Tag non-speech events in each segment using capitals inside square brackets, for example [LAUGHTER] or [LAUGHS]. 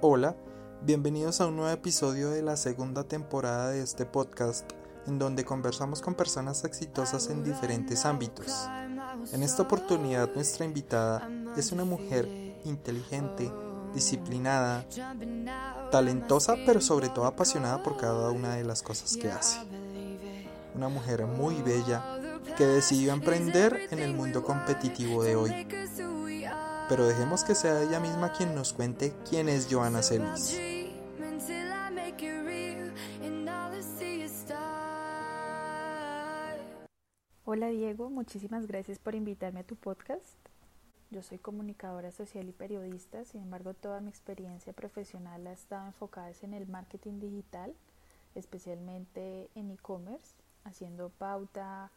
Hola, bienvenidos a un nuevo episodio de la segunda temporada de este podcast en donde conversamos con personas exitosas en diferentes ámbitos. En esta oportunidad nuestra invitada es una mujer inteligente, disciplinada, talentosa pero sobre todo apasionada por cada una de las cosas que hace. Una mujer muy bella que decidió emprender en el mundo competitivo de hoy pero dejemos que sea ella misma quien nos cuente quién es Joana Celis. Hola Diego, muchísimas gracias por invitarme a tu podcast. Yo soy comunicadora social y periodista, sin embargo toda mi experiencia profesional ha estado enfocada en el marketing digital, especialmente en e-commerce, haciendo pauta,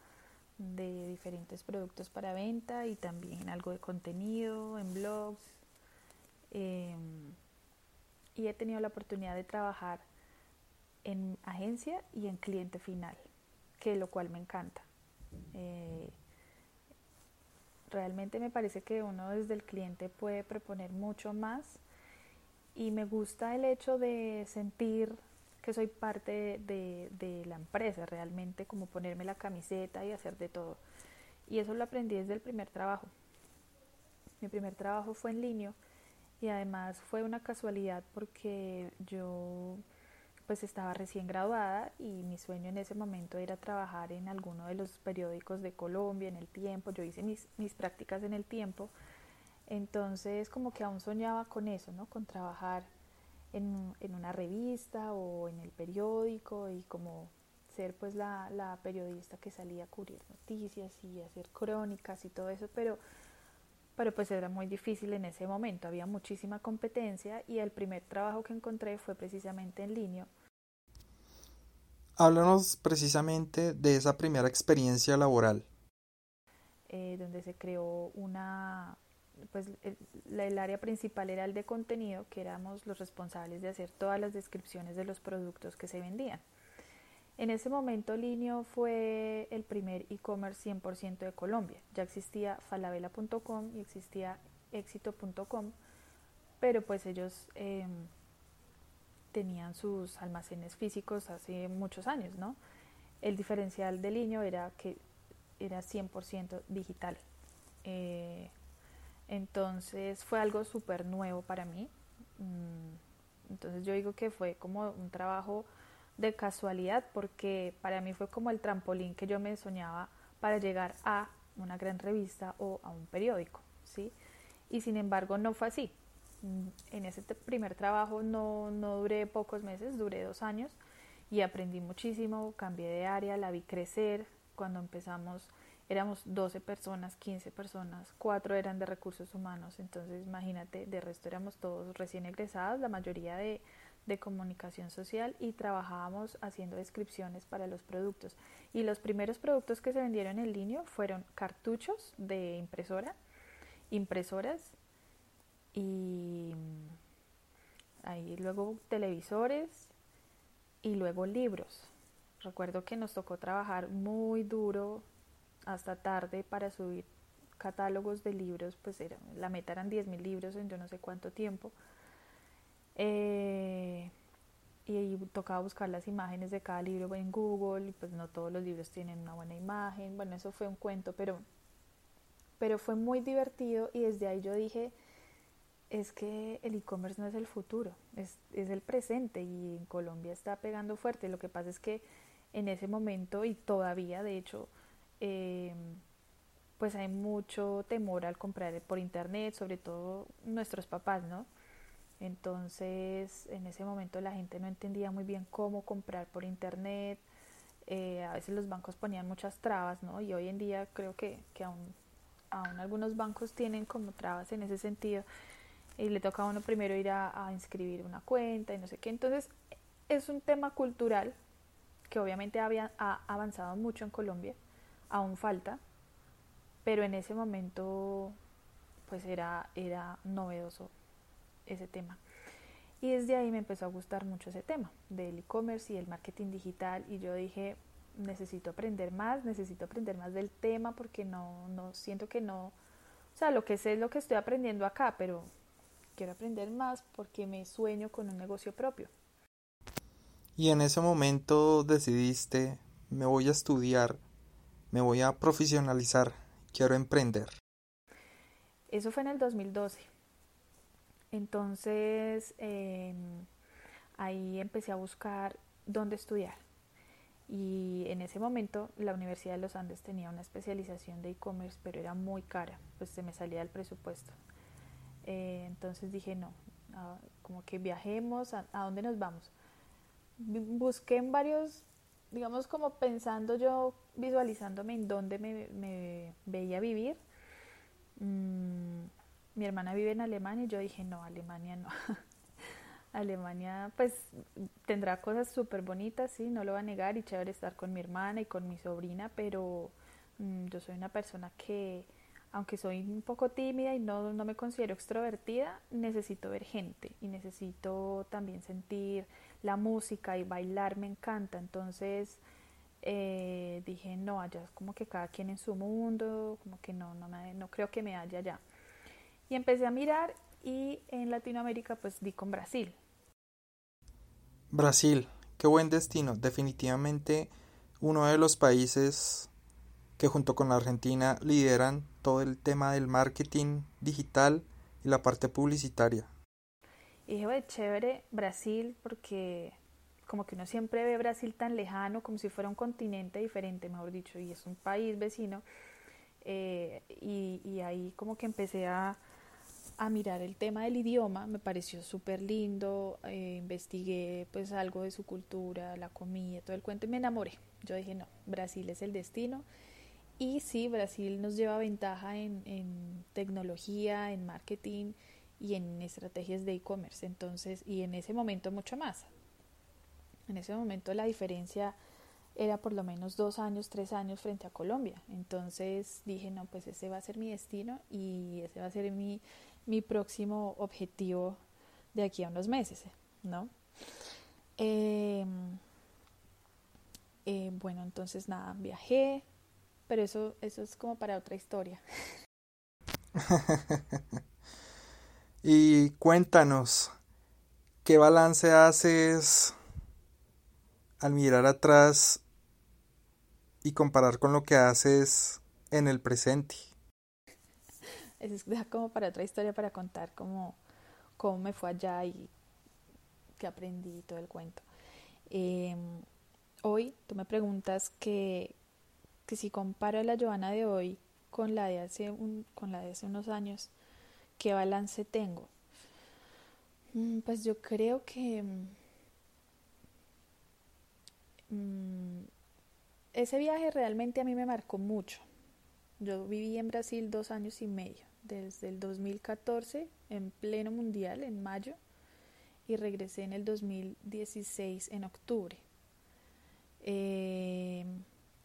de diferentes productos para venta y también algo de contenido en blogs. Em, y he tenido la oportunidad de trabajar en agencia y en cliente final, que lo cual me encanta. Eh, realmente me parece que uno desde el cliente puede proponer mucho más y me gusta el hecho de sentir que soy parte de, la empresa, realmente como ponerme la camiseta y hacer de todo. Y eso lo aprendí desde el primer trabajo. Mi primer trabajo fue en línea y además fue una casualidad porque yo pues estaba recién graduada y mi sueño en ese momento era trabajar en alguno de los periódicos de Colombia, en el tiempo, yo hice mis, mis prácticas en el tiempo, entonces como que aún soñaba con eso, ¿no? Con trabajar en, en, una revista o en el periódico y como ser pues la, la, periodista que salía a cubrir noticias y hacer crónicas y todo eso, pero, pero pues era muy difícil en ese momento, había muchísima competencia y el primer trabajo que encontré fue precisamente en línea. Háblanos precisamente de esa primera experiencia laboral. Eh, donde se creó una, pues el, área principal era el de contenido, que éramos los responsables de hacer todas las descripciones de los productos que se vendían. En ese momento Linio fue el primer e-commerce 100% de Colombia. Ya existía falabella.com y existía éxito.com, pero pues ellos em, tenían sus almacenes físicos hace muchos años, ¿no? El diferencial de Linio era que era 100% digital. Eh, entonces fue algo súper nuevo para mí. Mm, entonces yo digo que fue como un trabajo de casualidad porque para mí fue como el trampolín que yo me soñaba para llegar a una gran revista o a un periódico, ¿sí? Y sin embargo no fue así. Mm, en ese primer trabajo no, no duré pocos meses, duré dos años y aprendí muchísimo, cambié de área, la vi crecer cuando empezamos éramos 12 personas, 15 personas, 4 eran de recursos humanos, entonces imagínate, de resto éramos todos recién egresados, la mayoría de, de comunicación social y trabajábamos haciendo descripciones para los productos. Y los primeros productos que se vendieron en línea fueron cartuchos de impresora, impresoras y ahí luego televisores y luego libros. Recuerdo que nos tocó trabajar muy duro hasta tarde para subir catálogos de libros, pues era, la meta eran 10.000 libros en yo no sé cuánto tiempo. Eh, y tocaba buscar las imágenes de cada libro en Google y pues no todos los libros tienen una buena imagen. Bueno, eso fue un cuento, pero, pero fue muy divertido y desde ahí yo dije, es que el e-commerce no es el futuro, es, es el presente y en Colombia está pegando fuerte. Lo que pasa es que en ese momento y todavía, de hecho, eh, pues hay mucho temor al comprar por internet, sobre todo nuestros papás, ¿no? Entonces, en ese momento la gente no entendía muy bien cómo comprar por internet. Eh, a veces los bancos ponían muchas trabas, ¿no? Y hoy en día creo que, que aún, aún algunos bancos tienen como trabas en ese sentido. Y le toca a uno primero ir a, inscribir una cuenta y no sé qué. Entonces, es un tema cultural que obviamente había, ha avanzado mucho en Colombia aún falta, pero en ese momento pues era, era novedoso ese tema. Y desde ahí me empezó a gustar mucho ese tema del e-commerce y el marketing digital y yo dije, necesito aprender más, necesito aprender más del tema porque no, no siento que no, o sea, lo que sé es lo que estoy aprendiendo acá, pero quiero aprender más porque me sueño con un negocio propio. Y en ese momento decidiste, me voy a estudiar, me voy a profesionalizar, quiero emprender. Eso fue en el 2012. Entonces, em, ahí empecé a buscar dónde estudiar. Y en ese momento la Universidad de los Andes tenía una especialización de e-commerce, pero era muy cara, pues se me salía del presupuesto. Eh, entonces dije, no, como que viajemos, a, dónde nos vamos? Busqué en varios, digamos como pensando yo, visualizándome en dónde me, veía vivir. Mm, mi hermana vive en Alemania y yo dije, no, Alemania no. [LAUGHS] Alemania pues tendrá cosas súper bonitas, sí, no lo va a negar y chévere estar con mi hermana y con mi sobrina, pero mm, yo soy una persona que, aunque soy un poco tímida y no, no me considero extrovertida, necesito ver gente y necesito también sentir la música y bailar me encanta, entonces eh, dije no, allá es como que cada quien en su mundo, como que no, no, me, no creo que me haya allá. Y empecé a mirar y en Latinoamérica pues di con Brasil. Brasil, qué buen destino, definitivamente uno de los países que junto con la Argentina lideran todo el tema del marketing digital y la parte publicitaria. Y dije, chévere Brasil porque como que uno siempre ve Brasil tan lejano, como si fuera un continente diferente, mejor dicho, y es un país vecino. Eh, y ahí como que empecé a, a mirar el tema del idioma, me pareció súper lindo, eh, investigué pues algo de su cultura, la comida, todo el cuento y me enamoré. Yo dije, no, Brasil es el destino. Y sí, Brasil nos lleva ventaja en, en tecnología, en marketing y en estrategias de e-commerce. Entonces, y en ese momento mucho más. En ese momento la diferencia era por lo menos dos años, tres años frente a Colombia. Entonces dije, no, pues ese va a ser mi destino y ese va a ser mi, mi próximo objetivo de aquí a unos meses, ¿no? Em, eh, bueno, entonces nada, viajé, pero eso, eso es como para otra historia. [LAUGHS] y cuéntanos, ¿qué balance haces al mirar atrás y comparar con lo que haces en el presente? es como para otra historia para contar cómo, cómo me fue allá y qué aprendí todo el cuento. Em, hoy tú me preguntas que, que si comparo a la Joana de hoy con la de hace un, con la de hace unos años, ¿qué balance tengo? Mm, pues yo creo que mm, ese viaje realmente a mí me marcó mucho. Yo viví en Brasil dos años y medio desde el 2014 en pleno mundial en mayo y regresé en el 2016 en octubre. Eh,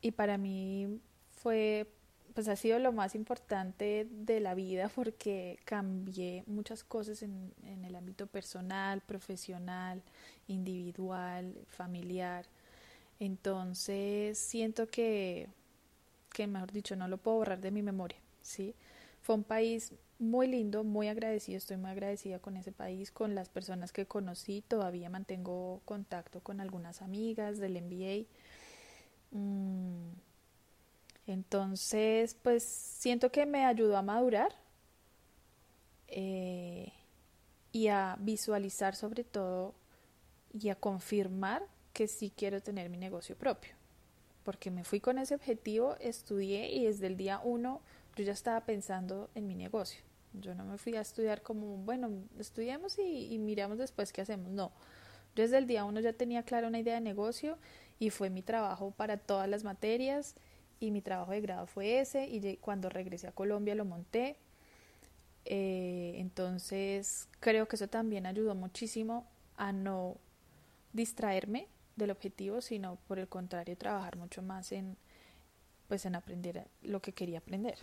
y para mí fue, pues ha sido lo más importante de la vida porque cambié muchas cosas en, el ámbito personal, profesional, individual, familiar. Entonces siento que, que, mejor dicho, no lo puedo borrar de mi memoria, ¿sí? Fue un país muy lindo, muy agradecido, estoy muy agradecida con ese país, con las personas que conocí, todavía mantengo contacto con algunas amigas del MBA. Entonces, pues siento que me ayudó a madurar eh, y a visualizar sobre todo y a confirmar que sí quiero tener mi negocio propio. Porque me fui con ese objetivo, estudié y desde el día uno yo ya estaba pensando en mi negocio. Yo no me fui a estudiar como, bueno, estudiemos y, miramos después qué hacemos. No, yo desde el día uno ya tenía clara una idea de negocio y fue mi trabajo para todas las materias y mi trabajo de grado fue ese y cuando regresé a Colombia lo monté. Eh, entonces creo que eso también ayudó muchísimo a no distraerme del objetivo, sino por el contrario trabajar mucho más en pues en aprender lo que quería aprender.